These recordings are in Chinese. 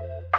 Thank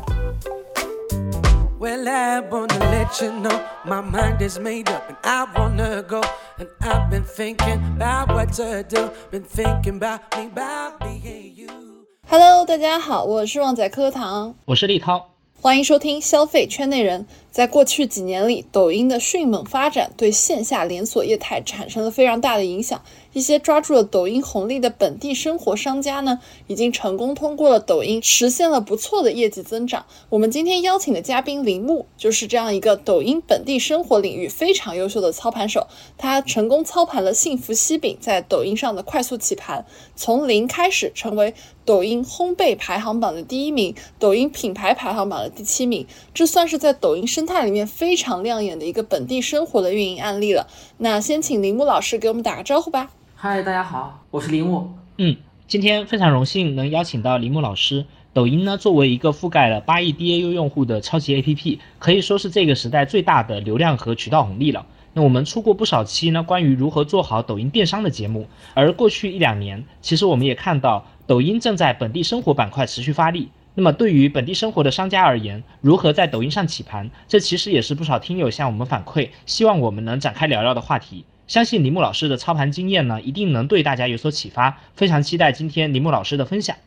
Well, I wanna let you know my mind is made up and I wanna go. And I've been thinking about what to do. Been thinking about me, about being you. Hello，大家好，我是旺仔课堂，我是立涛，欢迎收听消费圈内人。在过去几年里，抖音的迅猛发展对线下连锁业态产生了非常大的影响。一些抓住了抖音红利的本地生活商家呢，已经成功通过了抖音实现了不错的业绩增长。我们今天邀请的嘉宾铃木，就是这样一个抖音本地生活领域非常优秀的操盘手。他成功操盘了幸福西饼在抖音上的快速起盘，从零开始成为抖音烘焙排行榜的第一名，抖音品牌排行榜的第七名。这算是在抖音生态里面非常亮眼的一个本地生活的运营案例了。那先请铃木老师给我们打个招呼吧。嗨，大家好，我是铃木。嗯，今天非常荣幸能邀请到铃木老师。抖音呢，作为一个覆盖了八亿 DAU 用户的超级 APP，可以说是这个时代最大的流量和渠道红利了。那我们出过不少期呢，关于如何做好抖音电商的节目。而过去一两年，其实我们也看到抖音正在本地生活板块持续发力。那么对于本地生活的商家而言，如何在抖音上起盘，这其实也是不少听友向我们反馈，希望我们能展开聊聊的话题。相信铃木老师的操盘经验呢，一定能对大家有所启发。非常期待今天铃木老师的分享。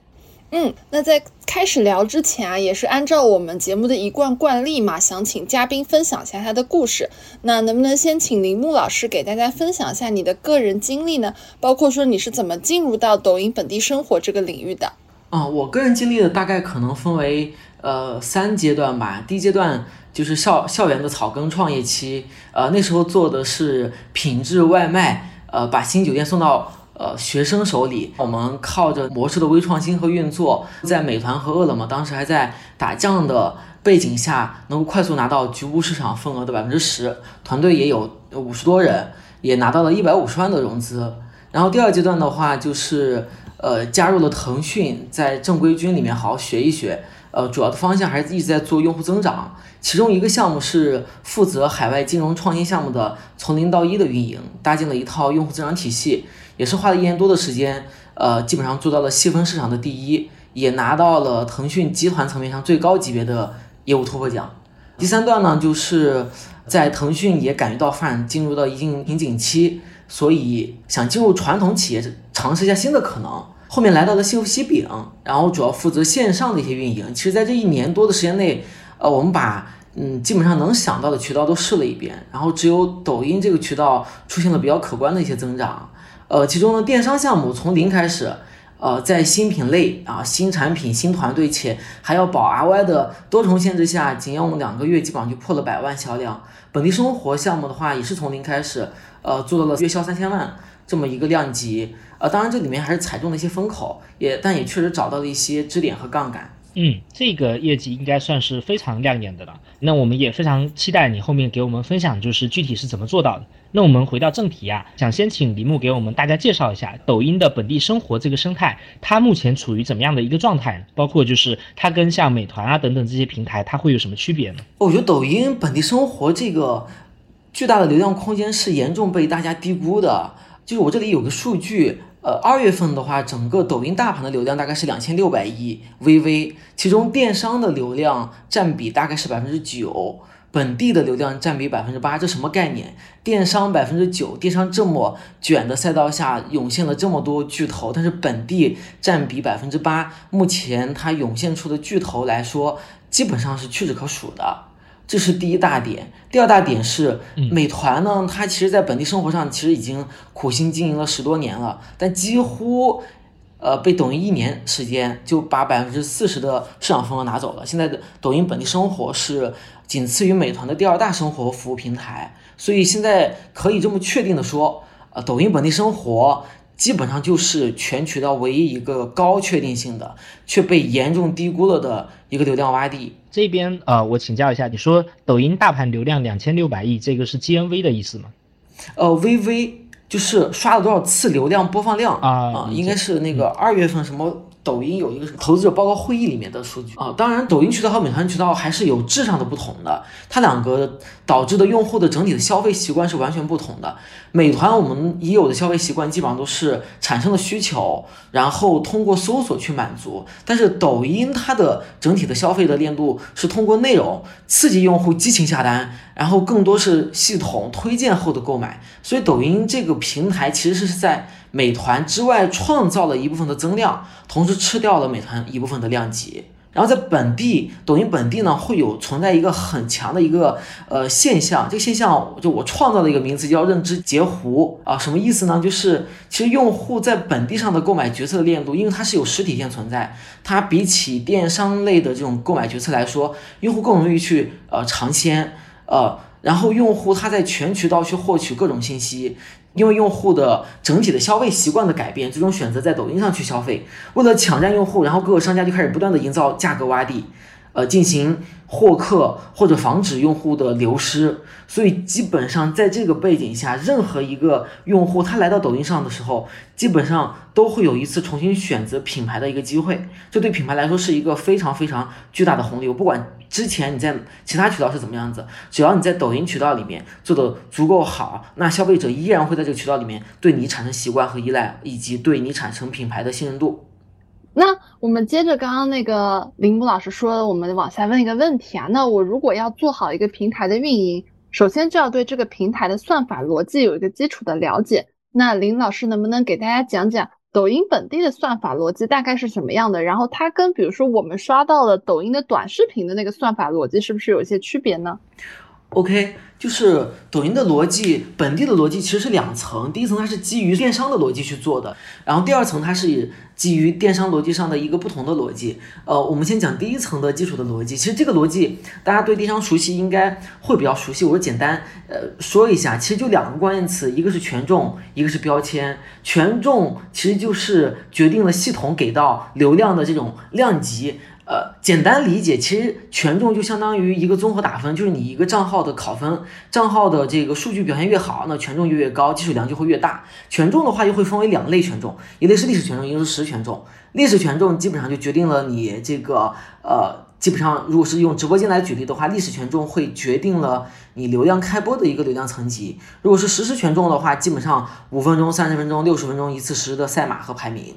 嗯，那在开始聊之前啊，也是按照我们节目的一贯惯例嘛，想请嘉宾分享一下他的故事。那能不能先请铃木老师给大家分享一下你的个人经历呢？包括说你是怎么进入到抖音本地生活这个领域的？啊，我个人经历的大概可能分为呃三阶段吧。第一阶段。就是校校园的草根创业期，呃，那时候做的是品质外卖，呃，把新酒店送到呃学生手里。我们靠着模式的微创新和运作，在美团和饿了么当时还在打酱的背景下，能够快速拿到局部市场份额的百分之十，团队也有五十多人，也拿到了一百五十万的融资。然后第二阶段的话，就是呃加入了腾讯，在正规军里面好好学一学。呃，主要的方向还是一直在做用户增长，其中一个项目是负责海外金融创新项目的从零到一的运营，搭建了一套用户增长体系，也是花了一年多的时间，呃，基本上做到了细分市场的第一，也拿到了腾讯集团层面上最高级别的业务突破奖。第三段呢，就是在腾讯也感觉到发展进入到一定瓶颈期，所以想进入传统企业尝试一下新的可能。后面来到了幸福西饼，然后主要负责线上的一些运营。其实，在这一年多的时间内，呃，我们把嗯基本上能想到的渠道都试了一遍，然后只有抖音这个渠道出现了比较可观的一些增长。呃，其中呢，电商项目从零开始，呃，在新品类啊、新产品、新团队且还要保 RY 的多重限制下，仅用两个月基本上就破了百万销量。本地生活项目的话，也是从零开始，呃，做到了月销三千万。这么一个量级，呃，当然这里面还是踩中了一些风口，也但也确实找到了一些支点和杠杆。嗯，这个业绩应该算是非常亮眼的了。那我们也非常期待你后面给我们分享，就是具体是怎么做到的。那我们回到正题啊，想先请李牧给我们大家介绍一下抖音的本地生活这个生态，它目前处于怎么样的一个状态？包括就是它跟像美团啊等等这些平台，它会有什么区别呢？我觉得抖音本地生活这个巨大的流量空间是严重被大家低估的。就是我这里有个数据，呃，二月份的话，整个抖音大盘的流量大概是两千六百亿 VV，其中电商的流量占比大概是百分之九，本地的流量占比百分之八，这什么概念？电商百分之九，电商这么卷的赛道下涌现了这么多巨头，但是本地占比百分之八，目前它涌现出的巨头来说，基本上是屈指可数的。这是第一大点，第二大点是美团呢，它其实在本地生活上其实已经苦心经营了十多年了，但几乎，呃，被抖音一年时间就把百分之四十的市场份额拿走了。现在的抖音本地生活是仅次于美团的第二大生活服务平台，所以现在可以这么确定的说，呃，抖音本地生活基本上就是全渠道唯一一个高确定性的却被严重低估了的一个流量洼地。这边呃，我请教一下，你说抖音大盘流量两千六百亿，这个是 GMV 的意思吗？呃，VV 就是刷了多少次流量播放量啊啊，应该是那个二月份什么。抖音有一个投资者报告会议里面的数据啊，当然，抖音渠道和美团渠道还是有质上的不同的，它两个导致的用户的整体的消费习惯是完全不同的。美团我们已有的消费习惯基本上都是产生的需求，然后通过搜索去满足，但是抖音它的整体的消费的链路是通过内容刺激用户激情下单，然后更多是系统推荐后的购买，所以抖音这个平台其实是在。美团之外创造了一部分的增量，同时吃掉了美团一部分的量级。然后在本地，抖音本地呢会有存在一个很强的一个呃现象，这个现象就我创造了一个名词叫认知截胡啊，什么意思呢？就是其实用户在本地上的购买决策的链路，因为它是有实体店存在，它比起电商类的这种购买决策来说，用户更容易去呃尝鲜呃，然后用户他在全渠道去获取各种信息。因为用户的整体的消费习惯的改变，最终选择在抖音上去消费。为了抢占用户，然后各个商家就开始不断的营造价格洼地，呃，进行获客或者防止用户的流失。所以基本上在这个背景下，任何一个用户他来到抖音上的时候，基本上都会有一次重新选择品牌的一个机会。这对品牌来说是一个非常非常巨大的红利。我不管。之前你在其他渠道是怎么样子？只要你在抖音渠道里面做的足够好，那消费者依然会在这个渠道里面对你产生习惯和依赖，以及对你产生品牌的信任度。那我们接着刚刚那个林木老师说的，我们往下问一个问题啊。那我如果要做好一个平台的运营，首先就要对这个平台的算法逻辑有一个基础的了解。那林老师能不能给大家讲讲？抖音本地的算法逻辑大概是什么样的？然后它跟比如说我们刷到了抖音的短视频的那个算法逻辑是不是有一些区别呢？OK，就是抖音的逻辑，本地的逻辑其实是两层。第一层它是基于电商的逻辑去做的，然后第二层它是以基于电商逻辑上的一个不同的逻辑。呃，我们先讲第一层的基础的逻辑。其实这个逻辑大家对电商熟悉，应该会比较熟悉。我简单呃说一下，其实就两个关键词，一个是权重，一个是标签。权重其实就是决定了系统给到流量的这种量级。呃，简单理解，其实权重就相当于一个综合打分，就是你一个账号的考分，账号的这个数据表现越好，那权重就越高，基础量就会越大。权重的话又会分为两类权重，一类是历史权重，一个是实权重。历史权重基本上就决定了你这个呃，基本上如果是用直播间来举例的话，历史权重会决定了你流量开播的一个流量层级。如果是实时权重的话，基本上五分钟、三十分钟、六十分钟一次实时的赛马和排名。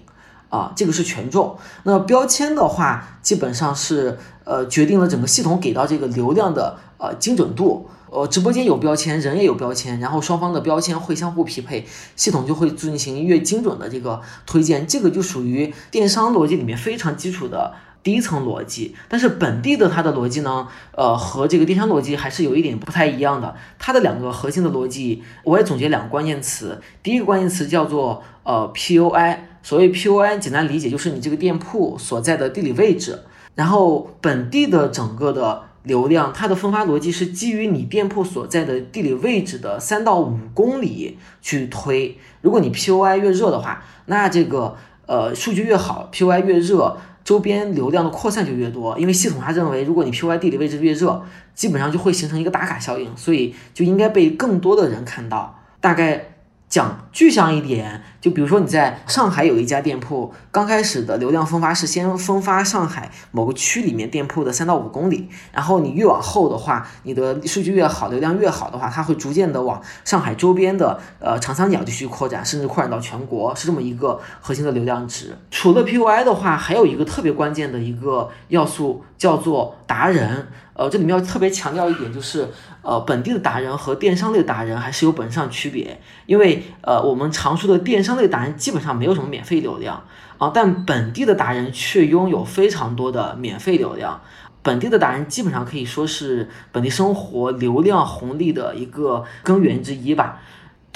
啊，这个是权重。那标签的话，基本上是呃决定了整个系统给到这个流量的呃精准度。呃，直播间有标签，人也有标签，然后双方的标签会相互匹配，系统就会进行越精准的这个推荐。这个就属于电商逻辑里面非常基础的第一层逻辑。但是本地的它的逻辑呢，呃，和这个电商逻辑还是有一点不太一样的。它的两个核心的逻辑，我也总结两个关键词。第一个关键词叫做呃 POI。所谓 POI，简单理解就是你这个店铺所在的地理位置，然后本地的整个的流量，它的分发逻辑是基于你店铺所在的地理位置的三到五公里去推。如果你 POI 越热的话，那这个呃数据越好，POI 越热，周边流量的扩散就越多。因为系统它认为，如果你 POI 地理位置越热，基本上就会形成一个打卡效应，所以就应该被更多的人看到。大概。讲具象一点，就比如说你在上海有一家店铺，刚开始的流量分发是先分发上海某个区里面店铺的三到五公里，然后你越往后的话，你的数据越好，流量越好的话，它会逐渐的往上海周边的呃长三角地区扩展，甚至扩展到全国，是这么一个核心的流量值。除了 POI 的话，还有一个特别关键的一个要素叫做达人。呃，这里面要特别强调一点，就是呃，本地的达人和电商类达人还是有本质上区别。因为呃，我们常说的电商类达人基本上没有什么免费流量啊，但本地的达人却拥有非常多的免费流量。本地的达人基本上可以说是本地生活流量红利的一个根源之一吧。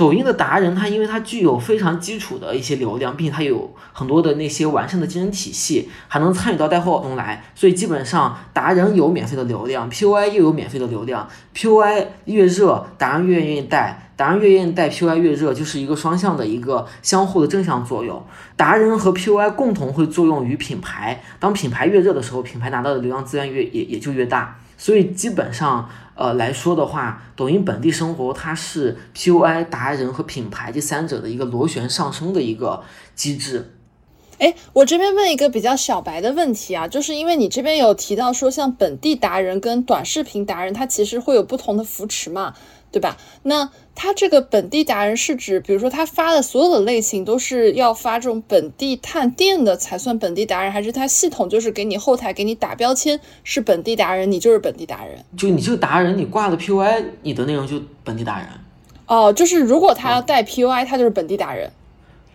抖音的达人，他因为他具有非常基础的一些流量，并且他有很多的那些完善的竞争体系，还能参与到带货中来，所以基本上达人有免费的流量，POI 又有免费的流量，POI 越热，达人越愿意带。达人越愿意带 POI 越热，就是一个双向的一个相互的正向作用。达人和 POI 共同会作用于品牌，当品牌越热的时候，品牌拿到的流量资源越也也就越大。所以基本上，呃来说的话，抖音本地生活它是 PUI 达人和品牌这三者的一个螺旋上升的一个机制。哎，我这边问一个比较小白的问题啊，就是因为你这边有提到说，像本地达人跟短视频达人，它其实会有不同的扶持嘛。对吧？那他这个本地达人是指，比如说他发的所有的类型都是要发这种本地探店的才算本地达人，还是他系统就是给你后台给你打标签是本地达人，你就是本地达人？就你这个达人，你挂的 PUI，你的内容就本地达人。哦，就是如果他要带 PUI，他就是本地达人。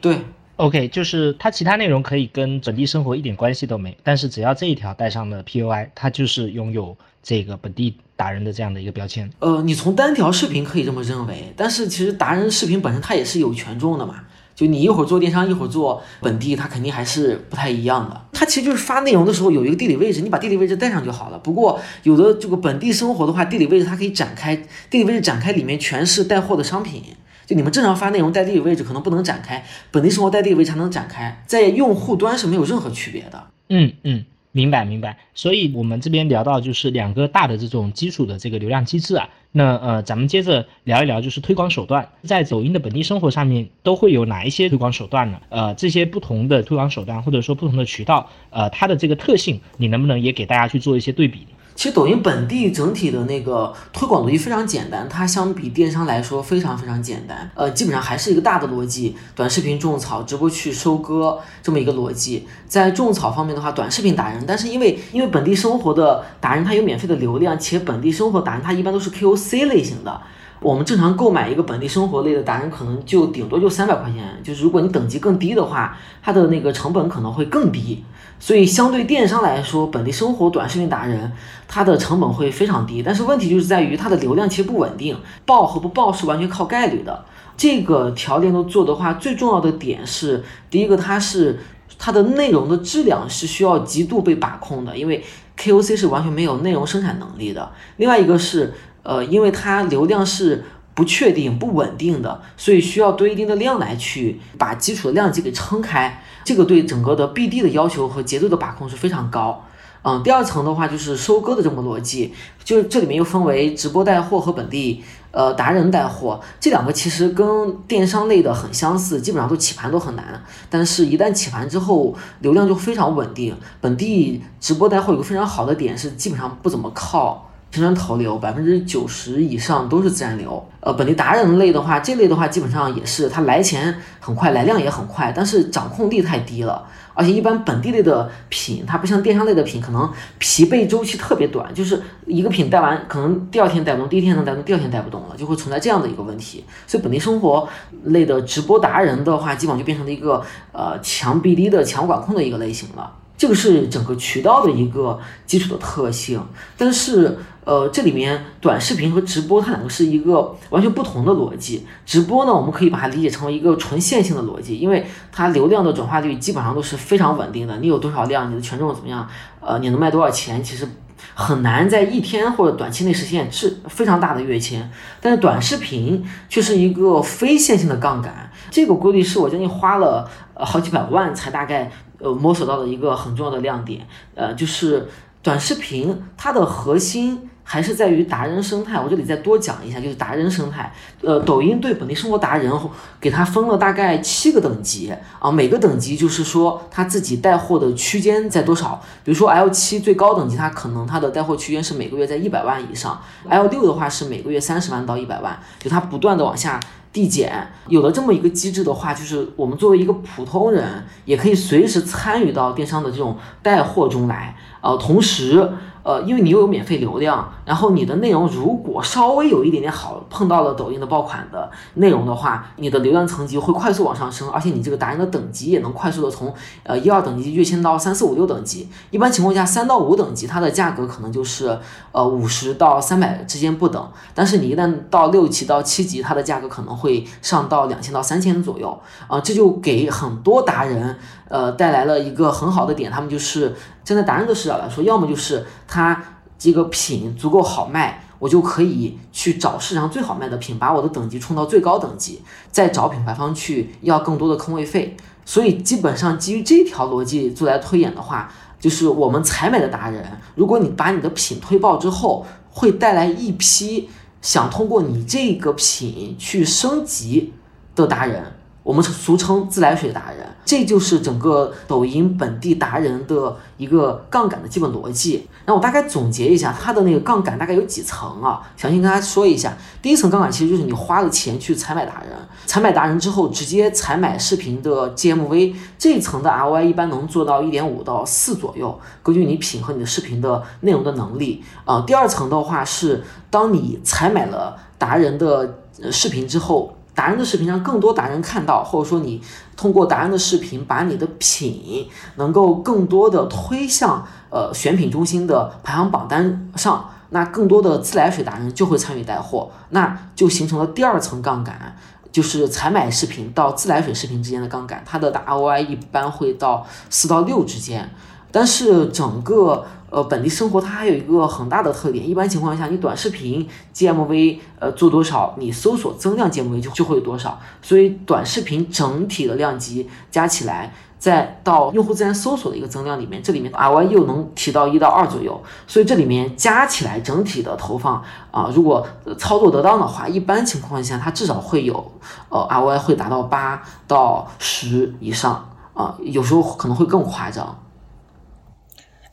对，OK，就是它其他内容可以跟本地生活一点关系都没，但是只要这一条带上了 POI，它就是拥有这个本地。达人的这样的一个标签，呃，你从单条视频可以这么认为，但是其实达人视频本身它也是有权重的嘛，就你一会儿做电商，一会儿做本地，它肯定还是不太一样的。它其实就是发内容的时候有一个地理位置，你把地理位置带上就好了。不过有的这个本地生活的话，地理位置它可以展开，地理位置展开里面全是带货的商品，就你们正常发内容带地理位置可能不能展开，本地生活带地理位置才能展开，在用户端是没有任何区别的。嗯嗯。明白明白，所以我们这边聊到就是两个大的这种基础的这个流量机制啊，那呃，咱们接着聊一聊就是推广手段，在抖音的本地生活上面都会有哪一些推广手段呢？呃，这些不同的推广手段或者说不同的渠道，呃，它的这个特性，你能不能也给大家去做一些对比？其实抖音本地整体的那个推广逻辑非常简单，它相比电商来说非常非常简单。呃，基本上还是一个大的逻辑，短视频种草，直播去收割这么一个逻辑。在种草方面的话，短视频达人，但是因为 因为本地生活的达人他有免费的流量，且本地生活达人他一般都是 KOC 类型的。我们正常购买一个本地生活类的达人，可能就顶多就三百块钱。就是如果你等级更低的话，它的那个成本可能会更低。所以，相对电商来说，本地生活短视频达人，它的成本会非常低。但是问题就是在于它的流量其实不稳定，爆和不爆是完全靠概率的。这个条件都做的话，最重要的点是，第一个它是它的内容的质量是需要极度被把控的，因为 KOC 是完全没有内容生产能力的。另外一个是，呃，因为它流量是不确定、不稳定的，所以需要堆一定的量来去把基础的量级给撑开。这个对整个的 BD 的要求和节奏的把控是非常高，嗯，第二层的话就是收割的这么逻辑，就是这里面又分为直播带货和本地呃达人带货，这两个其实跟电商类的很相似，基本上都起盘都很难，但是一旦起盘之后，流量就非常稳定。本地直播带货有个非常好的点是，基本上不怎么靠。宣传投流百分之九十以上都是自然流，呃，本地达人类的话，这类的话基本上也是，它来钱很快，来量也很快，但是掌控力太低了。而且一般本地类的品，它不像电商类的品，可能疲惫周期特别短，就是一个品带完，可能第二天带不动，第一天能带动，第二天带不动了，就会存在这样的一个问题。所以本地生活类的直播达人的话，基本上就变成了一个呃强 BD 的强管控的一个类型了。这个是整个渠道的一个基础的特性，但是，呃，这里面短视频和直播它两个是一个完全不同的逻辑。直播呢，我们可以把它理解成为一个纯线性的逻辑，因为它流量的转化率基本上都是非常稳定的。你有多少量，你的权重怎么样，呃，你能卖多少钱，其实很难在一天或者短期内实现是非常大的跃迁。但是短视频却是一个非线性的杠杆，这个规律是我将近花了呃好几百万才大概。呃，摸索到的一个很重要的亮点，呃，就是短视频它的核心还是在于达人生态。我这里再多讲一下，就是达人生态。呃，抖音对本地生活达人给他分了大概七个等级啊，每个等级就是说他自己带货的区间在多少。比如说 L 七最高等级，它可能它的带货区间是每个月在一百万以上；L 六的话是每个月三十万到一百万，就它不断的往下。递减有了这么一个机制的话，就是我们作为一个普通人，也可以随时参与到电商的这种带货中来。呃，同时，呃，因为你又有免费流量，然后你的内容如果稍微有一点点好，碰到了抖音的爆款的内容的话，你的流量层级会快速往上升，而且你这个达人的等级也能快速的从呃一二等级跃迁到三四五六等级。一般情况下，三到五等级它的价格可能就是呃五十到三百之间不等，但是你一旦到六级到七级，它的价格可能会上到两千到三千左右啊，这就给很多达人呃带来了一个很好的点，他们就是站在达人的视角来说，要么就是它这个品足够好卖，我就可以去找市场最好卖的品，把我的等级冲到最高等级，再找品牌方去要更多的坑位费。所以基本上基于这条逻辑做来推演的话，就是我们采买的达人，如果你把你的品推爆之后，会带来一批想通过你这个品去升级的达人。我们俗称自来水达人，这就是整个抖音本地达人的一个杠杆的基本逻辑。那我大概总结一下，它的那个杠杆大概有几层啊？详细跟大家说一下。第一层杠杆其实就是你花了钱去采买达人，采买达人之后直接采买视频的 GMV，这一层的 ROI 一般能做到一点五到四左右，根据你品和你的视频的内容的能力啊。第二层的话是，当你采买了达人的视频之后。达人的视频让更多达人看到，或者说你通过达人的视频把你的品能够更多的推向呃选品中心的排行榜单上，那更多的自来水达人就会参与带货，那就形成了第二层杠杆，就是采买视频到自来水视频之间的杠杆，它的 ROI 一般会到四到六之间，但是整个。呃，本地生活它还有一个很大的特点，一般情况下，你短视频 GMV 呃做多少，你搜索增量 GMV 就就会有多少，所以短视频整体的量级加起来，再到用户自然搜索的一个增量里面，这里面 ROI 又能提到一到二左右，所以这里面加起来整体的投放啊，如果操作得当的话，一般情况下它至少会有呃 ROI 会达到八到十以上啊，有时候可能会更夸张。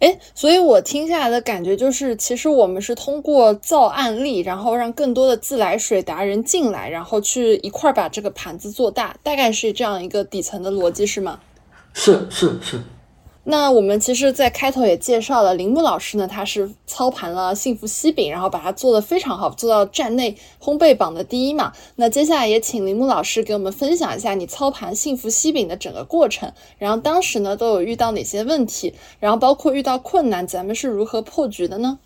哎，所以我听下来的感觉就是，其实我们是通过造案例，然后让更多的自来水达人进来，然后去一块儿把这个盘子做大，大概是这样一个底层的逻辑，是吗？是是是。那我们其实，在开头也介绍了铃木老师呢，他是操盘了幸福西饼，然后把它做得非常好，做到站内烘焙榜的第一嘛。那接下来也请铃木老师给我们分享一下你操盘幸福西饼的整个过程，然后当时呢都有遇到哪些问题，然后包括遇到困难，咱们是如何破局的呢？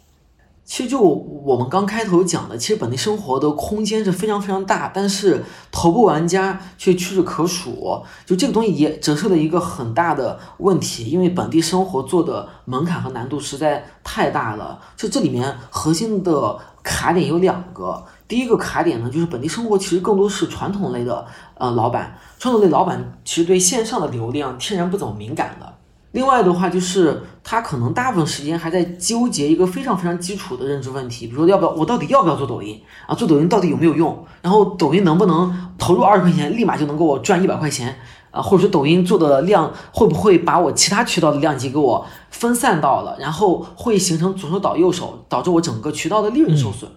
其实就我们刚开头讲的，其实本地生活的空间是非常非常大，但是头部玩家却屈指可数。就这个东西也折射了一个很大的问题，因为本地生活做的门槛和难度实在太大了。就这里面核心的卡点有两个，第一个卡点呢，就是本地生活其实更多是传统类的呃老板，传统类老板其实对线上的流量天然不怎么敏感的。另外的话，就是他可能大部分时间还在纠结一个非常非常基础的认知问题，比如说要不要我到底要不要做抖音啊？做抖音到底有没有用？然后抖音能不能投入二十块钱立马就能给我赚一百块钱啊？或者说抖音做的量会不会把我其他渠道的量级给我分散到了，然后会形成左手倒右手，导致我整个渠道的利润受损？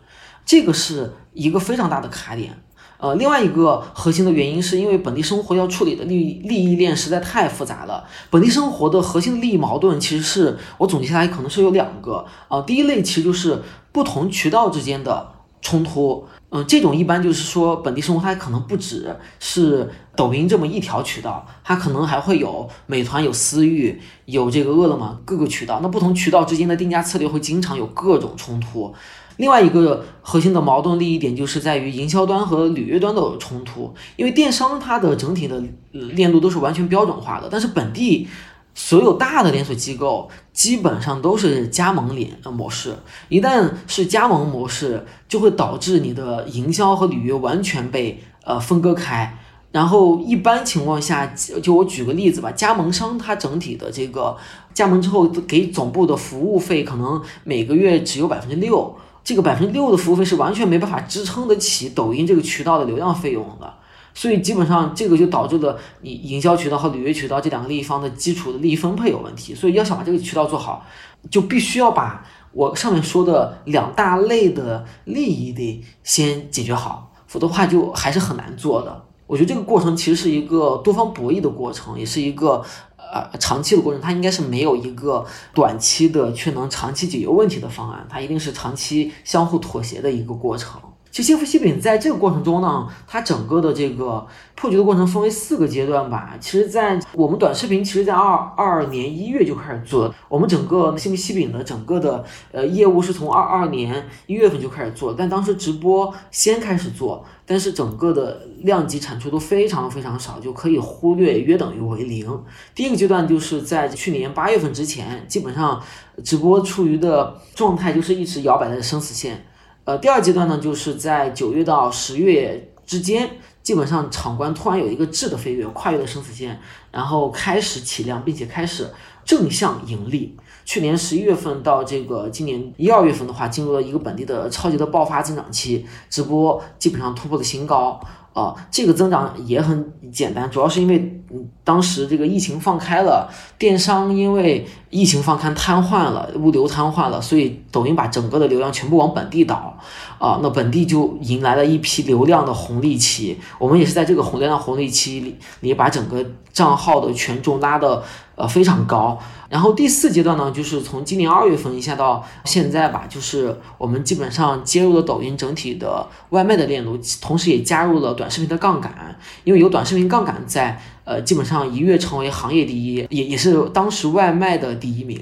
这个是一个非常大的卡点。呃，另外一个核心的原因是因为本地生活要处理的利利益链实在太复杂了。本地生活的核心利益矛盾，其实是我总结下来可能是有两个啊。第一类其实就是不同渠道之间的冲突，嗯，这种一般就是说本地生活它可能不只是抖音这么一条渠道，它可能还会有美团、有私域、有这个饿了么各个渠道。那不同渠道之间的定价策略会经常有各种冲突。另外一个核心的矛盾利益点就是在于营销端和履约端的冲突，因为电商它的整体的链路都是完全标准化的，但是本地所有大的连锁机构基本上都是加盟连模式，一旦是加盟模式，就会导致你的营销和履约完全被呃分割开，然后一般情况下，就我举个例子吧，加盟商它整体的这个加盟之后给总部的服务费可能每个月只有百分之六。这个百分之六的服务费是完全没办法支撑得起抖音这个渠道的流量费用的，所以基本上这个就导致了你营销渠道和履约渠道这两个利益方的基础的利益分配有问题。所以要想把这个渠道做好，就必须要把我上面说的两大类的利益得先解决好，否则的话就还是很难做的。我觉得这个过程其实是一个多方博弈的过程，也是一个呃长期的过程，它应该是没有一个短期的却能长期解决问题的方案，它一定是长期相互妥协的一个过程。其实幸福西饼在这个过程中呢，它整个的这个破局的过程分为四个阶段吧。其实，在我们短视频，其实在二二年一月就开始做。我们整个幸福西饼的整个的呃业务是从二二年一月份就开始做，但当时直播先开始做，但是整个的量级产出都非常非常少，就可以忽略，约等于为零。第一个阶段就是在去年八月份之前，基本上直播处于的状态就是一直摇摆在生死线。呃，第二阶段呢，就是在九月到十月之间，基本上场关突然有一个质的飞跃，跨越了生死线，然后开始起量，并且开始正向盈利。去年十一月份到这个今年一二月份的话，进入了一个本地的超级的爆发增长期，直播基本上突破了新高。啊，这个增长也很简单，主要是因为嗯，当时这个疫情放开了，电商因为疫情放开瘫痪了，物流瘫痪了，所以抖音把整个的流量全部往本地导，啊，那本地就迎来了一批流量的红利期。我们也是在这个红流量红利期里，里把整个账号的权重拉的呃非常高。然后第四阶段呢，就是从今年二月份一下到现在吧，就是我们基本上接入了抖音整体的外卖的链路，同时也加入了短视频的杠杆，因为有短视频杠杆在，呃，基本上一跃成为行业第一，也也是当时外卖的第一名。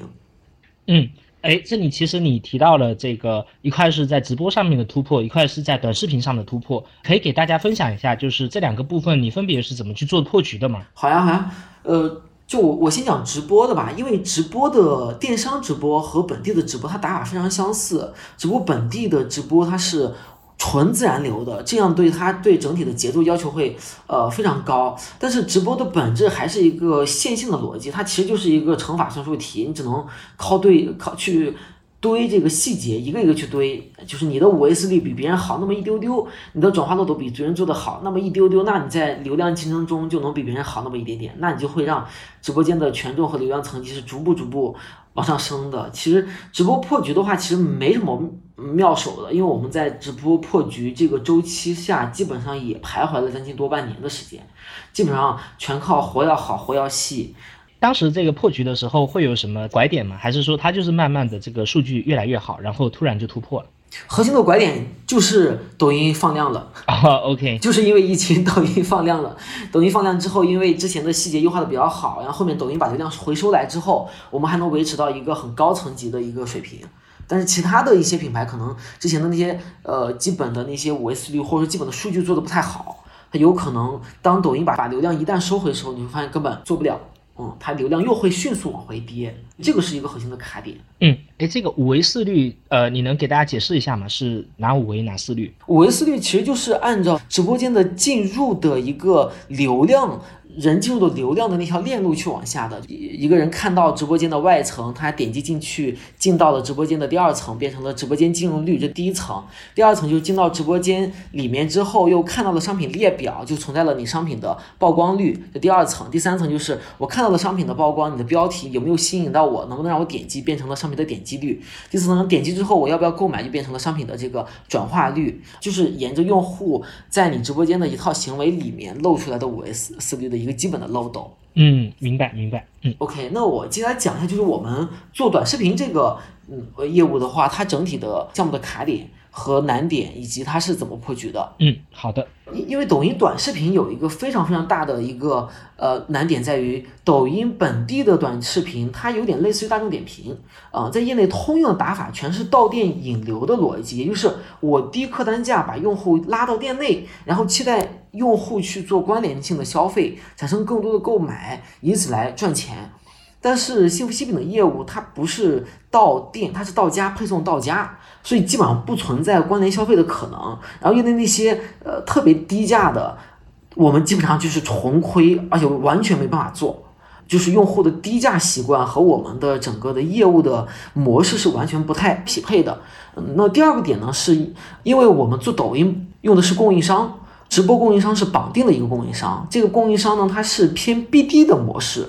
嗯，哎，这里其实你提到了这个一块是在直播上面的突破，一块是在短视频上的突破，可以给大家分享一下，就是这两个部分你分别是怎么去做破局的吗？好呀，好呀，呃。就我我先讲直播的吧，因为直播的电商直播和本地的直播它打法非常相似，只不过本地的直播它是纯自然流的，这样对它对整体的节奏要求会呃非常高。但是直播的本质还是一个线性的逻辑，它其实就是一个乘法算术题，你只能靠对靠去。堆这个细节，一个一个去堆，就是你的五 A 四率比别人好那么一丢丢，你的转化漏斗比别人做的好那么一丢丢，那你在流量竞争中就能比别人好那么一点点，那你就会让直播间的权重和流量层级是逐步逐步往上升的。其实直播破局的话，其实没什么妙手的，因为我们在直播破局这个周期下，基本上也徘徊了将近多半年的时间，基本上全靠活要好，活要细。当时这个破局的时候会有什么拐点吗？还是说它就是慢慢的这个数据越来越好，然后突然就突破了？核心的拐点就是抖音放量了啊，OK，就是因为疫情，抖音放量了。抖音放量之后，因为之前的细节优化的比较好，然后后面抖音把流量回收来之后，我们还能维持到一个很高层级的一个水平。但是其他的一些品牌可能之前的那些呃基本的那些五 S 率或者说基本的数据做的不太好，它有可能当抖音把把流量一旦收回的时候，你会发现根本做不了。嗯，它流量又会迅速往回跌，这个是一个核心的卡点。嗯，哎，这个五维四率，呃，你能给大家解释一下吗？是哪五维哪四率？五维四率其实就是按照直播间的进入的一个流量。人进入的流量的那条链路去往下的，一个人看到直播间的外层，他点击进去，进到了直播间的第二层，变成了直播间进入率，这第一层。第二层就进到直播间里面之后，又看到了商品列表，就存在了你商品的曝光率，这第二层。第三层就是我看到了商品的曝光，你的标题有没有吸引到我，能不能让我点击，变成了商品的点击率。第四层点击之后，我要不要购买，就变成了商品的这个转化率，就是沿着用户在你直播间的一套行为里面露出来的五 S 四率的一。一个基本的漏斗，嗯，明白明白，嗯，OK，那我接下来讲一下，就是我们做短视频这个嗯业务的话，它整体的项目的卡点。和难点以及它是怎么破局的？嗯，好的。因因为抖音短视频有一个非常非常大的一个呃难点在于，抖音本地的短视频它有点类似于大众点评啊，在业内通用的打法全是到店引流的逻辑，也就是我低客单价把用户拉到店内，然后期待用户去做关联性的消费，产生更多的购买，以此来赚钱。但是幸福西饼的业务它不是到店，它是到家配送到家。所以基本上不存在关联消费的可能，然后因为那些呃特别低价的，我们基本上就是纯亏，而且完全没办法做，就是用户的低价习惯和我们的整个的业务的模式是完全不太匹配的。那第二个点呢，是因为我们做抖音用的是供应商，直播供应商是绑定的一个供应商，这个供应商呢它是偏 BD 的模式。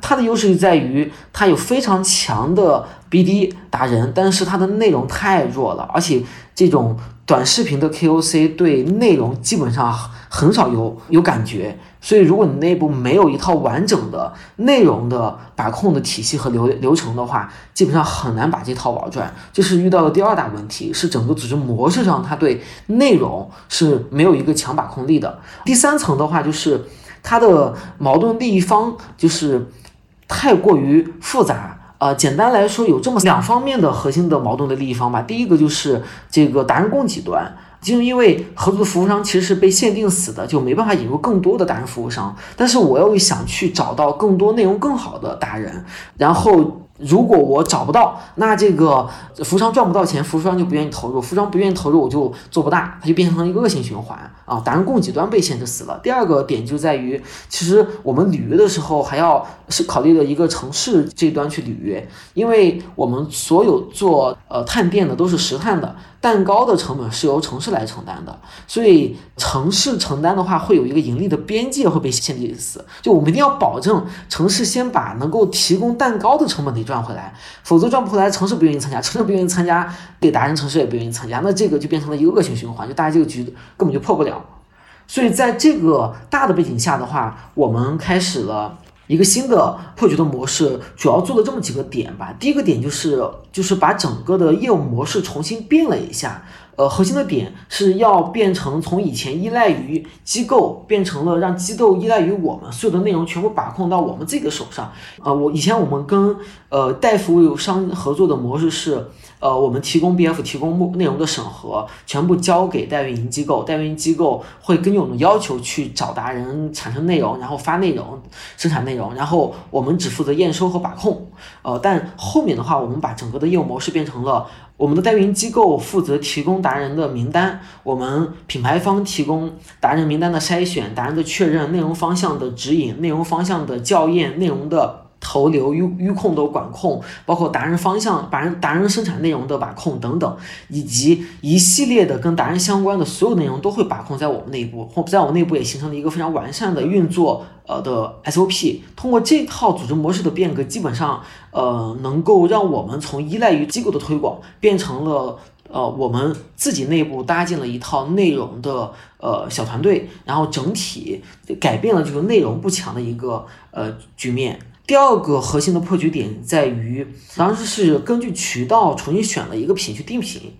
它的优势就在于它有非常强的 BD 达人，但是它的内容太弱了，而且这种短视频的 KOC 对内容基本上很少有有感觉。所以，如果你内部没有一套完整的内容的把控的体系和流流程的话，基本上很难把这套玩转。这是遇到的第二大问题，是整个组织模式上它对内容是没有一个强把控力的。第三层的话，就是它的矛盾利益方就是太过于复杂。呃，简单来说，有这么两方面的核心的矛盾的利益方吧。第一个就是这个达人供给端。就因为合作的服务商其实是被限定死的，就没办法引入更多的达人服务商。但是我又想去找到更多内容更好的达人，然后。如果我找不到，那这个服装赚不到钱，服装就不愿意投入，服装不愿意投入，我就做不大，它就变成了一个恶性循环啊！当然供给端被限制死了。第二个点就在于，其实我们履约的时候还要是考虑的一个城市这端去履约，因为我们所有做呃探店的都是实探的，蛋糕的成本是由城市来承担的，所以城市承担的话会有一个盈利的边界会被限制死，就我们一定要保证城市先把能够提供蛋糕的成本得。赚回来，否则赚不回来，城市不愿意参加，城市不愿意参加，给达人城市也不愿意参加，那这个就变成了一个恶性循环，就大家这个局根本就破不了。所以在这个大的背景下的话，我们开始了一个新的破局的模式，主要做了这么几个点吧。第一个点就是就是把整个的业务模式重新变了一下。呃，核心的点是要变成从以前依赖于机构，变成了让机构依赖于我们，所有的内容全部把控到我们自己的手上。呃，我以前我们跟呃代服务商合作的模式是。呃，我们提供 BF 提供内容的审核，全部交给代运营机构，代运营机构会根据我们要求去找达人产生内容，然后发内容、生产内容，然后我们只负责验收和把控。呃，但后面的话，我们把整个的业务模式变成了我们的代运营机构负责提供达人的名单，我们品牌方提供达人名单的筛选、达人的确认、内容方向的指引、内容方向的校验、内容的。投流、预预控的管控，包括达人方向、达人达人生产内容的把控等等，以及一系列的跟达人相关的所有内容都会把控在我们内部，或在我们内部也形成了一个非常完善的运作呃的 SOP。通过这套组织模式的变革，基本上呃能够让我们从依赖于机构的推广，变成了呃我们自己内部搭建了一套内容的呃小团队，然后整体改变了这个内容不强的一个呃局面。第二个核心的破局点在于，当时是根据渠道重新选了一个品去定品，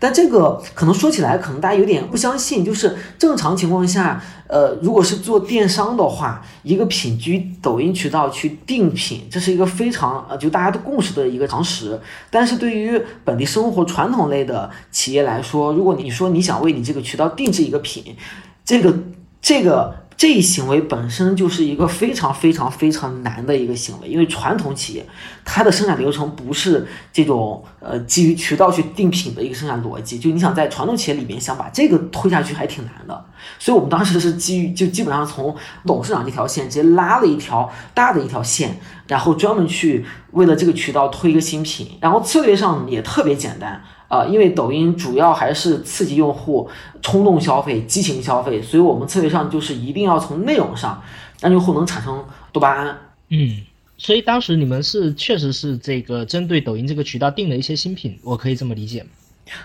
但这个可能说起来，可能大家有点不相信，就是正常情况下，呃，如果是做电商的话，一个品居抖音渠道去定品，这是一个非常呃就大家都共识的一个常识。但是对于本地生活传统类的企业来说，如果你说你想为你这个渠道定制一个品，这个这个。这一行为本身就是一个非常非常非常难的一个行为，因为传统企业它的生产流程不是这种呃基于渠道去定品的一个生产逻辑，就你想在传统企业里面想把这个推下去还挺难的，所以我们当时是基于就基本上从董事长这条线直接拉了一条大的一条线，然后专门去为了这个渠道推一个新品，然后策略上也特别简单。啊，因为抖音主要还是刺激用户冲动消费、激情消费，所以我们策略上就是一定要从内容上让用户能产生多巴胺。嗯，所以当时你们是确实是这个针对抖音这个渠道定了一些新品，我可以这么理解吗？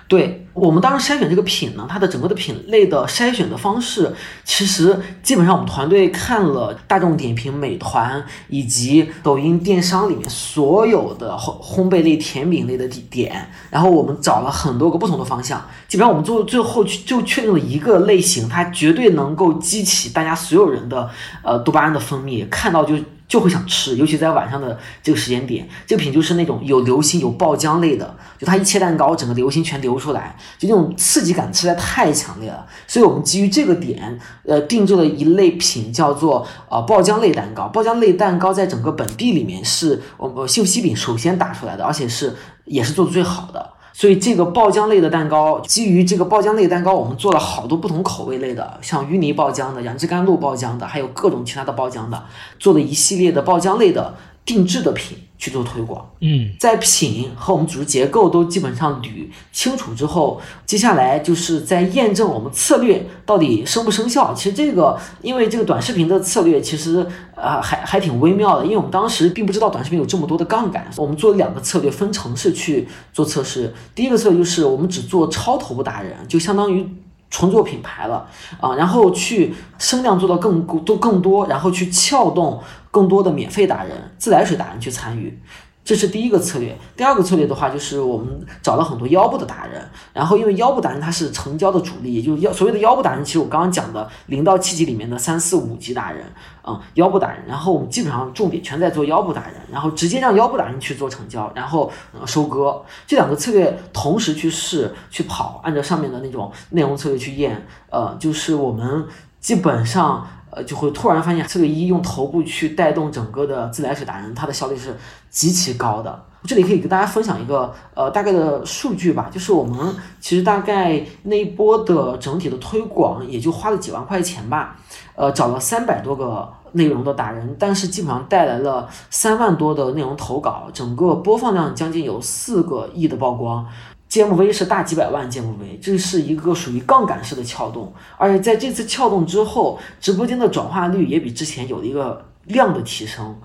对我们当时筛选这个品呢，它的整个的品类的筛选的方式，其实基本上我们团队看了大众点评、美团以及抖音电商里面所有的烘烘焙类、甜品类的点，然后我们找了很多个不同的方向，基本上我们做最后就确定了一个类型，它绝对能够激起大家所有人的呃多巴胺的分泌，看到就。就会想吃，尤其在晚上的这个时间点，这个品就是那种有流心、有爆浆类的，就它一切蛋糕，整个流心全流出来，就那种刺激感实在太强烈了。所以我们基于这个点，呃，定制了一类品，叫做呃爆浆类蛋糕。爆浆类蛋糕在整个本地里面是我们幸福西饼首先打出来的，而且是也是做的最好的。所以这个爆浆类的蛋糕，基于这个爆浆类蛋糕，我们做了好多不同口味类的，像芋泥爆浆的、杨枝甘露爆浆的，还有各种其他的爆浆的，做了一系列的爆浆类的定制的品。去做推广。嗯，在品和我们组织结构都基本上捋清楚之后，接下来就是在验证我们策略到底生不生效。其实这个，因为这个短视频的策略其实呃还还挺微妙的，因为我们当时并不知道短视频有这么多的杠杆。我们做了两个策略，分城市去做测试。第一个策略就是我们只做超头部达人，就相当于。重做品牌了啊，然后去声量做到更多更多，然后去撬动更多的免费达人、自来水达人去参与。这是第一个策略，第二个策略的话，就是我们找了很多腰部的达人，然后因为腰部达人他是成交的主力，也就是腰所谓的腰部达人，其实我刚刚讲的零到七级里面的三四五级达人，嗯，腰部达人，然后我们基本上重点全在做腰部达人，然后直接让腰部达人去做成交，然后收割，这两个策略同时去试去跑，按照上面的那种内容策略去验，呃，就是我们基本上。呃，就会突然发现这个一用头部去带动整个的自来水达人，它的效率是极其高的。这里可以给大家分享一个呃大概的数据吧，就是我们其实大概那一波的整体的推广也就花了几万块钱吧，呃，找了三百多个内容的达人，但是基本上带来了三万多的内容投稿，整个播放量将近有四个亿的曝光。GMV 是大几百万 GMV，这是一个属于杠杆式的撬动，而且在这次撬动之后，直播间的转化率也比之前有了一个量的提升。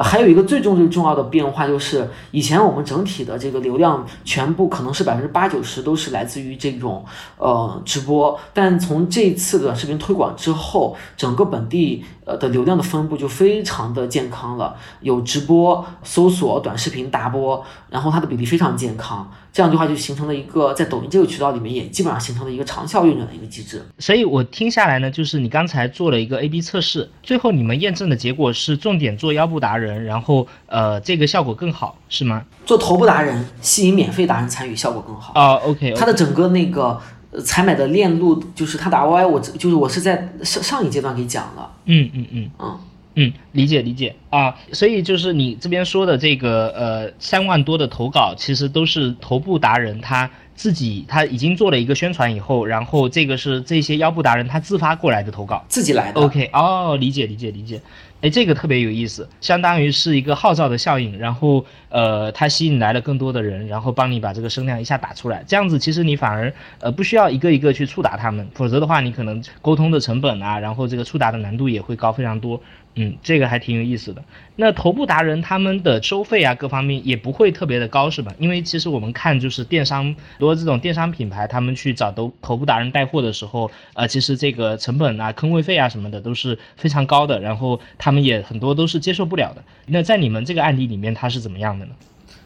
还有一个最重最重要的变化就是，以前我们整体的这个流量全部可能是百分之八九十都是来自于这种呃直播，但从这次短视频推广之后，整个本地呃的流量的分布就非常的健康了，有直播、搜索、短视频、达播，然后它的比例非常健康。这样的话就形成了一个在抖音这个渠道里面也基本上形成了一个长效运转的一个机制。所以我听下来呢，就是你刚才做了一个 A/B 测试，最后你们验证的结果是重点做腰部达人，然后呃这个效果更好，是吗？做头部达人，吸引免费达人参与，效果更好。啊，OK。它的整个那个采买的链路，就是它的 ROI，我就是我是在上上一阶段给讲了。嗯嗯嗯嗯。嗯，理解理解啊，所以就是你这边说的这个呃三万多的投稿，其实都是头部达人他自己他已经做了一个宣传以后，然后这个是这些腰部达人他自发过来的投稿，自己来的。OK，哦，理解理解理解。哎，这个特别有意思，相当于是一个号召的效应，然后呃，它吸引来了更多的人，然后帮你把这个声量一下打出来，这样子其实你反而呃不需要一个一个去触达他们，否则的话你可能沟通的成本啊，然后这个触达的难度也会高非常多。嗯，这个还挺有意思的。那头部达人他们的收费啊，各方面也不会特别的高，是吧？因为其实我们看就是电商多这种电商品牌，他们去找头头部达人带货的时候，呃，其实这个成本啊、坑位费啊什么的都是非常高的，然后他们也很多都是接受不了的。那在你们这个案例里面，它是怎么样的呢？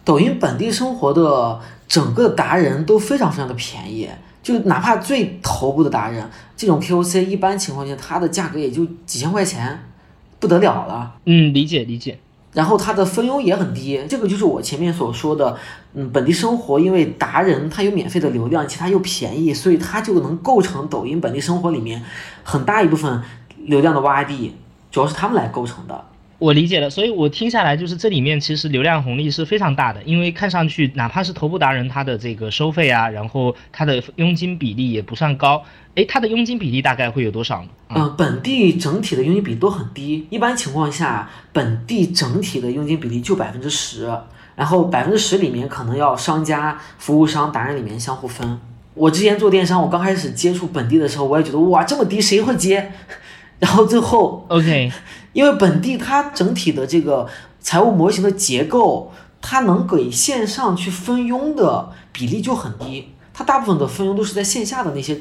抖音本地生活的整个达人都非常非常的便宜，就哪怕最头部的达人，这种 KOC 一般情况下它的价格也就几千块钱。不得了了，嗯，理解理解。然后它的分佣也很低，这个就是我前面所说的，嗯，本地生活，因为达人他有免费的流量，其他又便宜，所以它就能构成抖音本地生活里面很大一部分流量的洼地，主要是他们来构成的。我理解了，所以我听下来就是这里面其实流量红利是非常大的，因为看上去哪怕是头部达人，他的这个收费啊，然后他的佣金比例也不算高。哎，他的佣金比例大概会有多少呢？嗯，本地整体的佣金比例都很低，一般情况下，本地整体的佣金比例就百分之十，然后百分之十里面可能要商家、服务商、达人里面相互分。我之前做电商，我刚开始接触本地的时候，我也觉得哇这么低谁会接？然后最后，OK。因为本地它整体的这个财务模型的结构，它能给线上去分佣的比例就很低，它大部分的分佣都是在线下的那些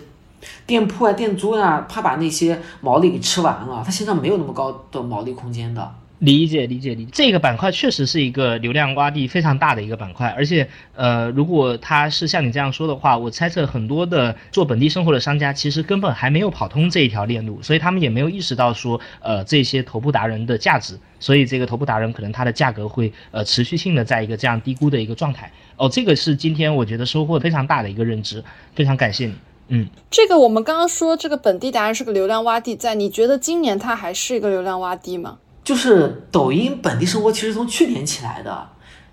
店铺啊、店租呀，怕把那些毛利给吃完了，它线上没有那么高的毛利空间的。理解理解理解，这个板块确实是一个流量洼地非常大的一个板块，而且呃，如果他是像你这样说的话，我猜测很多的做本地生活的商家其实根本还没有跑通这一条链路，所以他们也没有意识到说呃这些头部达人的价值，所以这个头部达人可能它的价格会呃持续性的在一个这样低估的一个状态。哦，这个是今天我觉得收获非常大的一个认知，非常感谢你。嗯，这个我们刚刚说这个本地达人是个流量洼地，在你觉得今年它还是一个流量洼地吗？就是抖音本地生活其实从去年起来的，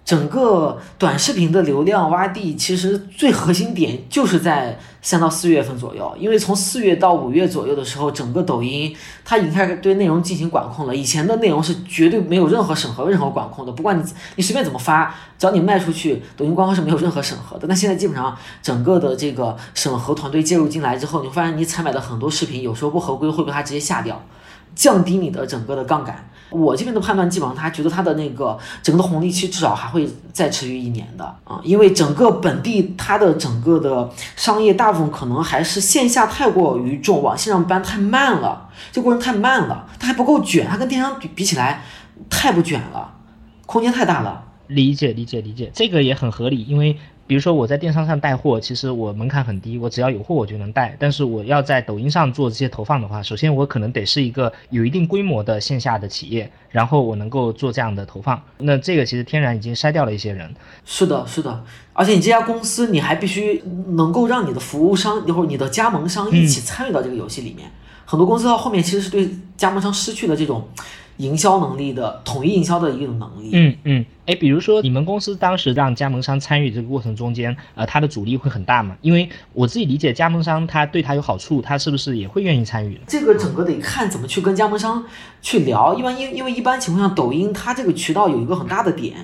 整个短视频的流量洼地，其实最核心点就是在三到四月份左右，因为从四月到五月左右的时候，整个抖音它已经开始对内容进行管控了。以前的内容是绝对没有任何审核、任何管控的，不管你你随便怎么发，只要你卖出去，抖音官方是没有任何审核的。那现在基本上整个的这个审核团队介入进来之后，你会发现你采买的很多视频有时候不合规，会被它直接下掉，降低你的整个的杠杆。我这边的判断，基本上他觉得他的那个整个的红利期至少还会再持续一年的啊，因为整个本地它的整个的商业大部分可能还是线下太过于重，往线上搬太慢了，这过程太慢了，它还不够卷，它跟电商比比起来太不卷了，空间太大了。理解理解理解，这个也很合理，因为。比如说我在电商上带货，其实我门槛很低，我只要有货我就能带。但是我要在抖音上做这些投放的话，首先我可能得是一个有一定规模的线下的企业，然后我能够做这样的投放。那这个其实天然已经筛掉了一些人。是的，是的，而且你这家公司你还必须能够让你的服务商或者你的加盟商一起参与到这个游戏里面。很多公司到后面其实是对加盟商失去了这种。营销能力的统一营销的一种能力。嗯嗯，哎，比如说你们公司当时让加盟商参与这个过程中间，呃，他的阻力会很大吗？因为我自己理解，加盟商他对他有好处，他是不是也会愿意参与？这个整个得看怎么去跟加盟商去聊。一般因因为一般情况下，抖音它这个渠道有一个很大的点，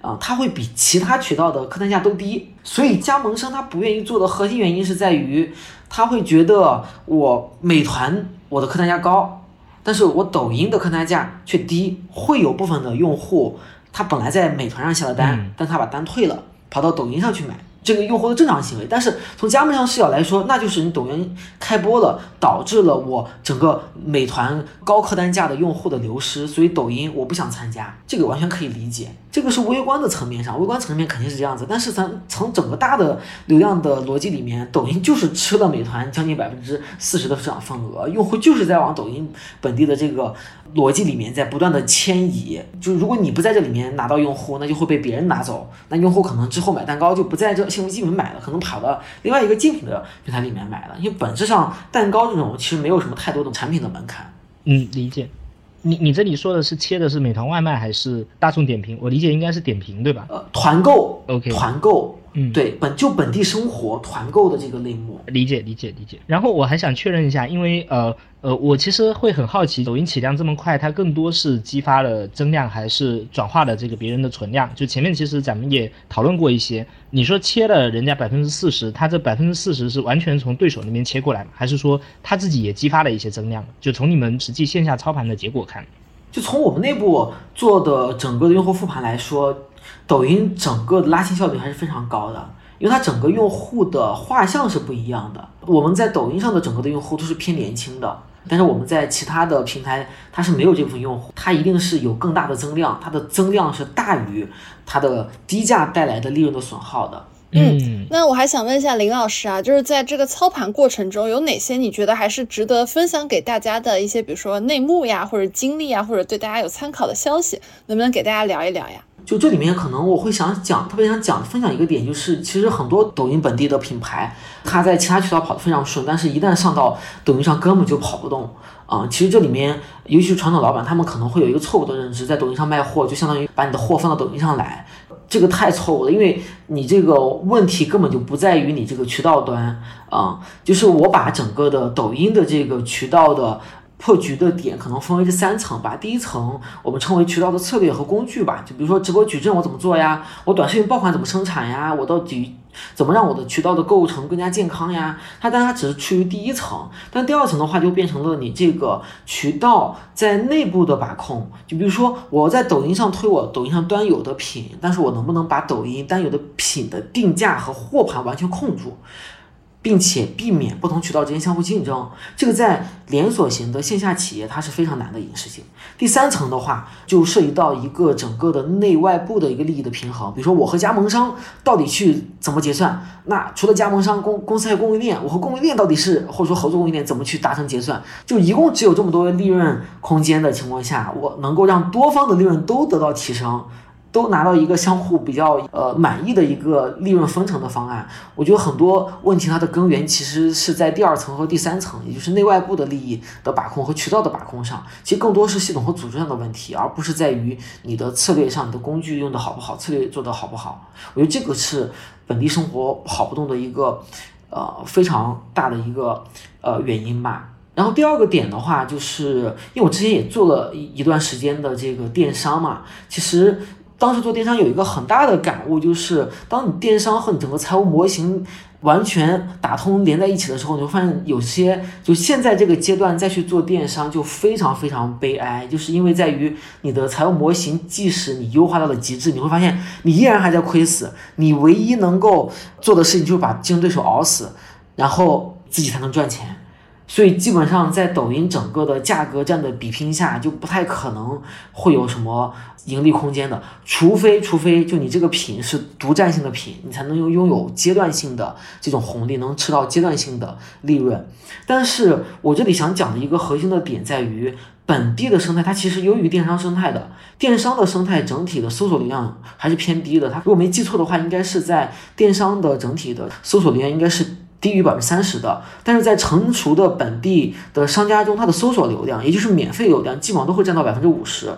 啊，它会比其他渠道的客单价都低，所以加盟商他不愿意做的核心原因是在于，他会觉得我美团我的客单价高。但是我抖音的客单价却低，会有部分的用户，他本来在美团上下了单，但他把单退了，跑到抖音上去买。这个用户的正常行为，但是从加盟商视角来说，那就是你抖音开播了，导致了我整个美团高客单价的用户的流失，所以抖音我不想参加，这个完全可以理解。这个是微观的层面上，微观层面肯定是这样子，但是咱从整个大的流量的逻辑里面，抖音就是吃了美团将近百分之四十的市场份额，用户就是在往抖音本地的这个。逻辑里面在不断的迁移，就是如果你不在这里面拿到用户，那就会被别人拿走。那用户可能之后买蛋糕就不在这幸福基本买了，可能跑到另外一个竞品的平台里面买了。因为本质上蛋糕这种其实没有什么太多的产品的门槛。嗯，理解。你你这里说的是切的是美团外卖还是大众点评？我理解应该是点评对吧？呃，团购。OK。团购。嗯，对，本就本地生活团购的这个类目，理解理解理解。然后我还想确认一下，因为呃呃，我其实会很好奇，抖音起量这么快，它更多是激发了增量，还是转化了这个别人的存量？就前面其实咱们也讨论过一些，你说切了人家百分之四十，他这百分之四十是完全从对手那边切过来吗？还是说他自己也激发了一些增量？就从你们实际线下操盘的结果看，就从我们内部做的整个的用户复盘来说。抖音整个的拉新效率还是非常高的，因为它整个用户的画像是不一样的。我们在抖音上的整个的用户都是偏年轻的，但是我们在其他的平台它是没有这部分用户，它一定是有更大的增量，它的增量是大于它的低价带来的利润的损耗的。嗯，那我还想问一下林老师啊，就是在这个操盘过程中，有哪些你觉得还是值得分享给大家的一些，比如说内幕呀，或者经历啊，或者对大家有参考的消息，能不能给大家聊一聊呀？就这里面可能我会想讲，特别想讲分享一个点，就是其实很多抖音本地的品牌，它在其他渠道跑得非常顺，但是一旦上到抖音上根本就跑不动啊。其实这里面，尤其是传统老板，他们可能会有一个错误的认知，在抖音上卖货就相当于把你的货放到抖音上来，这个太错误了，因为你这个问题根本就不在于你这个渠道端啊，就是我把整个的抖音的这个渠道的。破局的点可能分为这三层吧。第一层我们称为渠道的策略和工具吧，就比如说直播矩阵我怎么做呀？我短视频爆款怎么生产呀？我到底怎么让我的渠道的构成更加健康呀？它当然它只是处于第一层，但第二层的话就变成了你这个渠道在内部的把控。就比如说我在抖音上推我抖音上端有的品，但是我能不能把抖音单有的品的定价和货盘完全控住？并且避免不同渠道之间相互竞争，这个在连锁型的线下企业它是非常难的一件事情。第三层的话，就涉及到一个整个的内外部的一个利益的平衡。比如说，我和加盟商到底去怎么结算？那除了加盟商公公司还有供应链，我和供应链到底是或者说合作供应链怎么去达成结算？就一共只有这么多利润空间的情况下，我能够让多方的利润都得到提升。都拿到一个相互比较呃满意的一个利润分成的方案。我觉得很多问题它的根源其实是在第二层和第三层，也就是内外部的利益的把控和渠道的把控上。其实更多是系统和组织上的问题，而不是在于你的策略上、你的工具用的好不好、策略做的好不好。我觉得这个是本地生活跑不动的一个呃非常大的一个呃原因吧。然后第二个点的话，就是因为我之前也做了一一段时间的这个电商嘛，其实。当时做电商有一个很大的感悟，就是当你电商和你整个财务模型完全打通连在一起的时候，你会发现有些就现在这个阶段再去做电商就非常非常悲哀，就是因为在于你的财务模型，即使你优化到了极致，你会发现你依然还在亏死。你唯一能够做的事情就是把竞争对手熬死，然后自己才能赚钱。所以基本上在抖音整个的价格战的比拼下，就不太可能会有什么盈利空间的，除非除非就你这个品是独占性的品，你才能拥拥有阶段性的这种红利，能吃到阶段性的利润。但是我这里想讲的一个核心的点在于，本地的生态它其实优于电商生态的，电商的生态整体的搜索流量还是偏低的，它如果没记错的话，应该是在电商的整体的搜索流量应该是。低于百分之三十的，但是在成熟的本地的商家中，它的搜索流量，也就是免费流量，基本上都会占到百分之五十。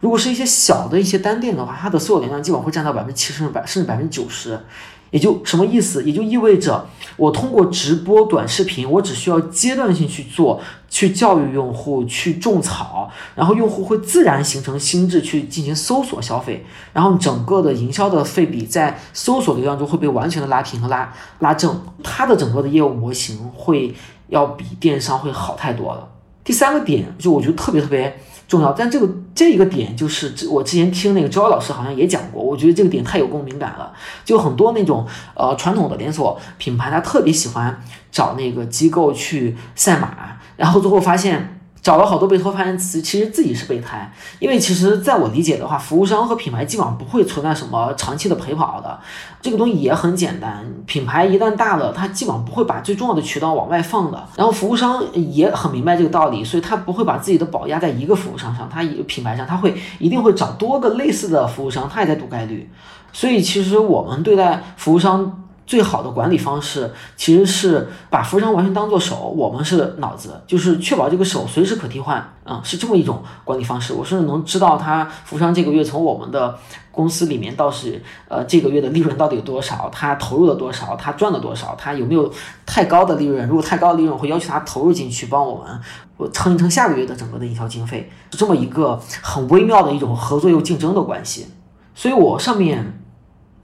如果是一些小的一些单店的话，它的搜索流量基本会占到百分之七十百甚至百分之九十。也就什么意思？也就意味着我通过直播短视频，我只需要阶段性去做，去教育用户，去种草，然后用户会自然形成心智去进行搜索消费，然后整个的营销的费比在搜索流量中会被完全的拉平和拉拉正，它的整个的业务模型会要比电商会好太多了。第三个点就我觉得特别特别。重要，但这个这一个点就是我之前听那个周老师好像也讲过，我觉得这个点太有共鸣感了。就很多那种呃传统的连锁品牌，他特别喜欢找那个机构去赛马，然后最后发现。找了好多备胎，发现其实自己是备胎。因为其实在我理解的话，服务商和品牌基本上不会存在什么长期的陪跑的。这个东西也很简单，品牌一旦大了，它基本上不会把最重要的渠道往外放的。然后服务商也很明白这个道理，所以他不会把自己的宝压在一个服务商上，他一品牌上，他会一定会找多个类似的服务商，他也在赌概率。所以其实我们对待服务商。最好的管理方式其实是把服务商完全当做手，我们是脑子，就是确保这个手随时可替换，啊，是这么一种管理方式。我甚至能知道他服务商这个月从我们的公司里面到是呃这个月的利润到底有多少，他投入了多少，他赚了多少，他有没有太高的利润？如果太高的利润，会要求他投入进去帮我们我撑一撑下个月的整个的营销经费，是这么一个很微妙的一种合作又竞争的关系。所以我上面。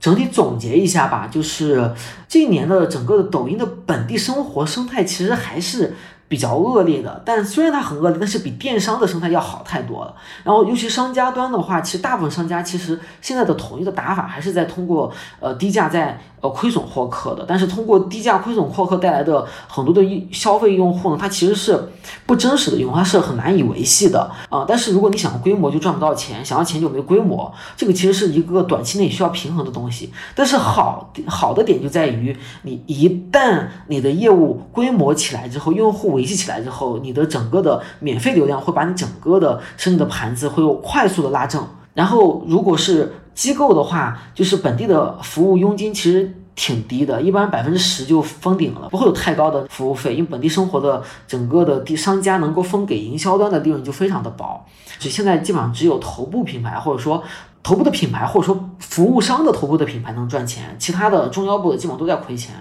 整体总结一下吧，就是这一年的整个的抖音的本地生活生态其实还是。比较恶劣的，但虽然它很恶劣，但是比电商的生态要好太多了。然后，尤其商家端的话，其实大部分商家其实现在的统一的打法还是在通过呃低价在呃亏损获客的。但是通过低价亏损获客带来的很多的消费用户呢，它其实是不真实的用户，它是很难以维系的啊。但是如果你想规模，就赚不到钱；想要钱就没规模。这个其实是一个短期内需要平衡的东西。但是好好的点就在于，你一旦你的业务规模起来之后，用户。维系起来之后，你的整个的免费流量会把你整个的生意的盘子会有快速的拉正。然后，如果是机构的话，就是本地的服务佣金其实挺低的，一般百分之十就封顶了，不会有太高的服务费。因为本地生活的整个的地商家能够分给营销端的利润就非常的薄。所以现在基本上只有头部品牌或者说头部的品牌或者说服务商的头部的品牌能赚钱，其他的中腰部的基本上都在亏钱。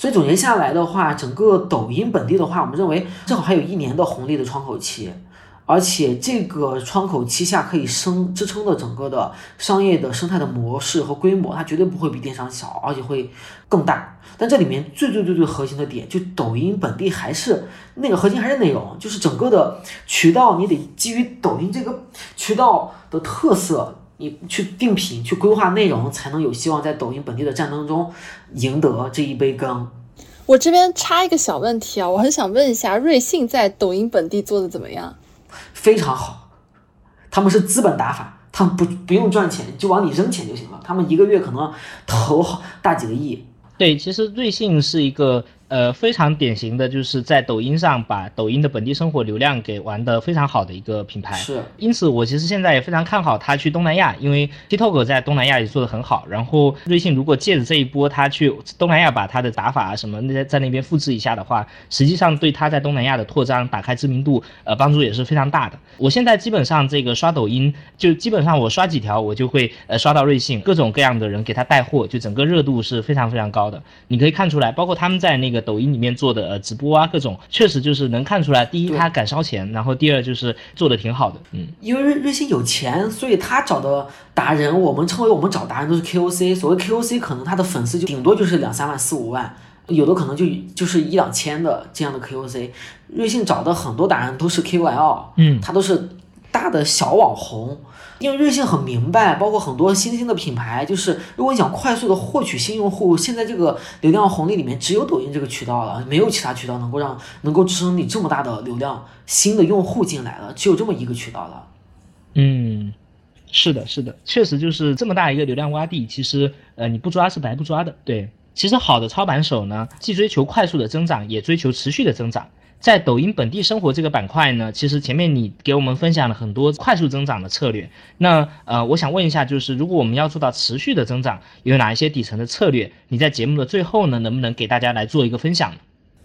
所以总结下来的话，整个抖音本地的话，我们认为正好还有一年的红利的窗口期，而且这个窗口期下可以生支撑的整个的商业的生态的模式和规模，它绝对不会比电商小，而且会更大。但这里面最最最最核心的点，就抖音本地还是那个核心还是内容，就是整个的渠道，你得基于抖音这个渠道的特色。你去定品、去规划内容，才能有希望在抖音本地的战争中赢得这一杯羹。我这边插一个小问题啊，我很想问一下，瑞幸在抖音本地做的怎么样？非常好，他们是资本打法，他们不不用赚钱，就往里扔钱就行了。他们一个月可能投大几个亿。对，其实瑞幸是一个呃，非常典型的就是在抖音上把抖音的本地生活流量给玩得非常好的一个品牌。是，因此我其实现在也非常看好它去东南亚，因为 TikTok 在东南亚也做得很好。然后瑞幸如果借着这一波，它去东南亚把它的打法啊什么那些在那边复制一下的话，实际上对它在东南亚的扩张、打开知名度，呃，帮助也是非常大的。我现在基本上这个刷抖音，就基本上我刷几条，我就会呃刷到瑞幸，各种各样的人给他带货，就整个热度是非常非常高的。你可以看出来，包括他们在那个抖音里面做的呃直播啊，各种确实就是能看出来，第一他敢烧钱，然后第二就是做的挺好的，嗯，因为瑞瑞幸有钱，所以他找的达人，我们称为我们找达人都是 KOC，所谓 KOC 可能他的粉丝就顶多就是两三万四五万，有的可能就就是一两千的这样的 KOC，瑞幸找的很多达人都是 KOL，嗯，他都是大的小网红。因为瑞幸很明白，包括很多新兴的品牌，就是如果你想快速的获取新用户，现在这个流量红利里面只有抖音这个渠道了，没有其他渠道能够让能够支撑你这么大的流量新的用户进来了，只有这么一个渠道了。嗯，是的，是的，确实就是这么大一个流量洼地，其实呃你不抓是白不抓的。对，其实好的操盘手呢，既追求快速的增长，也追求持续的增长。在抖音本地生活这个板块呢，其实前面你给我们分享了很多快速增长的策略。那呃，我想问一下，就是如果我们要做到持续的增长，有哪一些底层的策略？你在节目的最后呢，能不能给大家来做一个分享？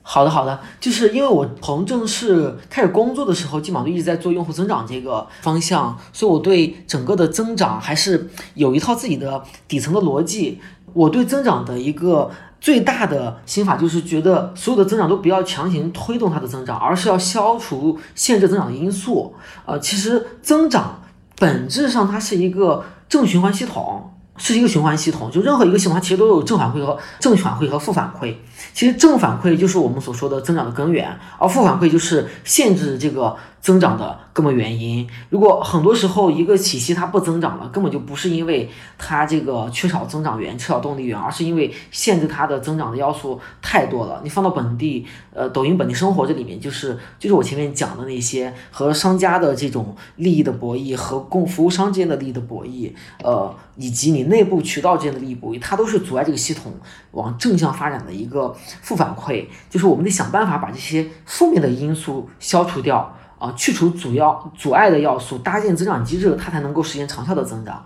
好的，好的，就是因为我从正式开始工作的时候，基本上就一直在做用户增长这个方向，所以我对整个的增长还是有一套自己的底层的逻辑。我对增长的一个。最大的心法就是觉得所有的增长都不要强行推动它的增长，而是要消除限制增长的因素。呃，其实增长本质上它是一个正循环系统，是一个循环系统。就任何一个系统，它其实都有正反馈和正反馈和负反馈。其实正反馈就是我们所说的增长的根源，而负反馈就是限制这个。增长的根本原因，如果很多时候一个体系它不增长了，根本就不是因为它这个缺少增长源、缺少动力源，而是因为限制它的增长的要素太多了。你放到本地，呃，抖音本地生活这里面，就是就是我前面讲的那些和商家的这种利益的博弈，和供服务商之间的利益的博弈，呃，以及你内部渠道之间的利益博弈，它都是阻碍这个系统往正向发展的一个负反馈。就是我们得想办法把这些负面的因素消除掉。啊，去除主要阻碍的要素，搭建增长机制，它才能够实现长效的增长。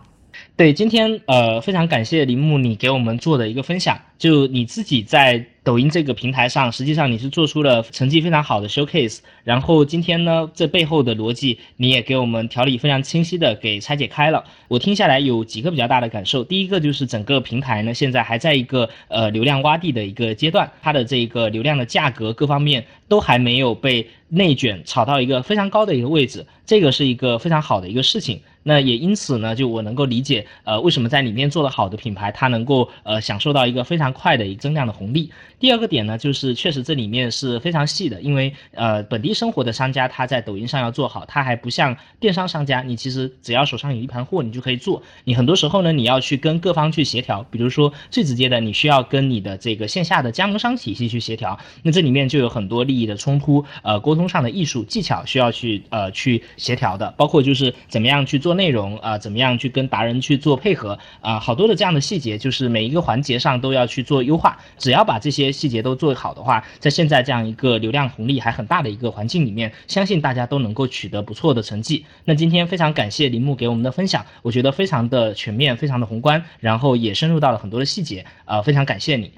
对，今天呃，非常感谢林木你给我们做的一个分享，就你自己在。抖音这个平台上，实际上你是做出了成绩非常好的 showcase。然后今天呢，这背后的逻辑你也给我们条理非常清晰的给拆解开了。我听下来有几个比较大的感受。第一个就是整个平台呢，现在还在一个呃流量洼地的一个阶段，它的这一个流量的价格各方面都还没有被内卷炒到一个非常高的一个位置，这个是一个非常好的一个事情。那也因此呢，就我能够理解，呃，为什么在里面做的好的品牌，它能够呃享受到一个非常快的一个增量的红利。第二个点呢，就是确实这里面是非常细的，因为呃本地生活的商家他在抖音上要做好，他还不像电商商家，你其实只要手上有一盘货，你就可以做。你很多时候呢，你要去跟各方去协调，比如说最直接的，你需要跟你的这个线下的加盟商体系去协调，那这里面就有很多利益的冲突，呃沟通上的艺术技巧需要去呃去协调的，包括就是怎么样去做做内容啊，怎么样去跟达人去做配合啊，好多的这样的细节，就是每一个环节上都要去做优化，只要把这些。细节都做好的话，在现在这样一个流量红利还很大的一个环境里面，相信大家都能够取得不错的成绩。那今天非常感谢林木给我们的分享，我觉得非常的全面，非常的宏观，然后也深入到了很多的细节啊，非常感谢你，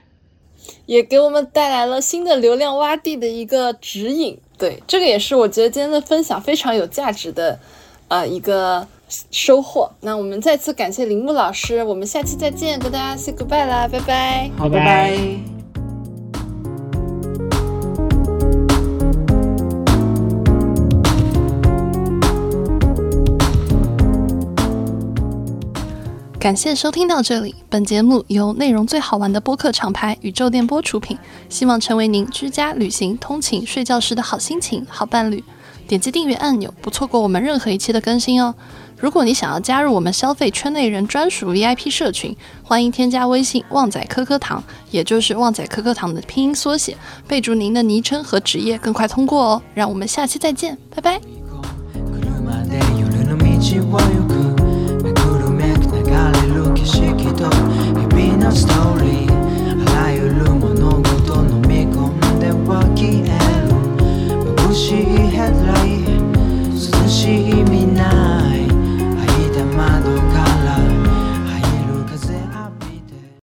也给我们带来了新的流量洼地的一个指引。对，这个也是我觉得今天的分享非常有价值的呃一个收获。那我们再次感谢铃木老师，我们下期再见，跟大家 say goodbye 啦，拜拜，好，拜拜。感谢收听到这里，本节目由内容最好玩的播客厂牌宇宙电波出品，希望成为您居家、旅行、通勤、睡觉时的好心情、好伴侣。点击订阅按钮，不错过我们任何一期的更新哦。如果你想要加入我们消费圈内人专属 VIP 社群，欢迎添加微信旺仔颗颗糖，也就是旺仔颗颗糖的拼音缩写，备注您的昵称和职业，更快通过哦。让我们下期再见，拜拜。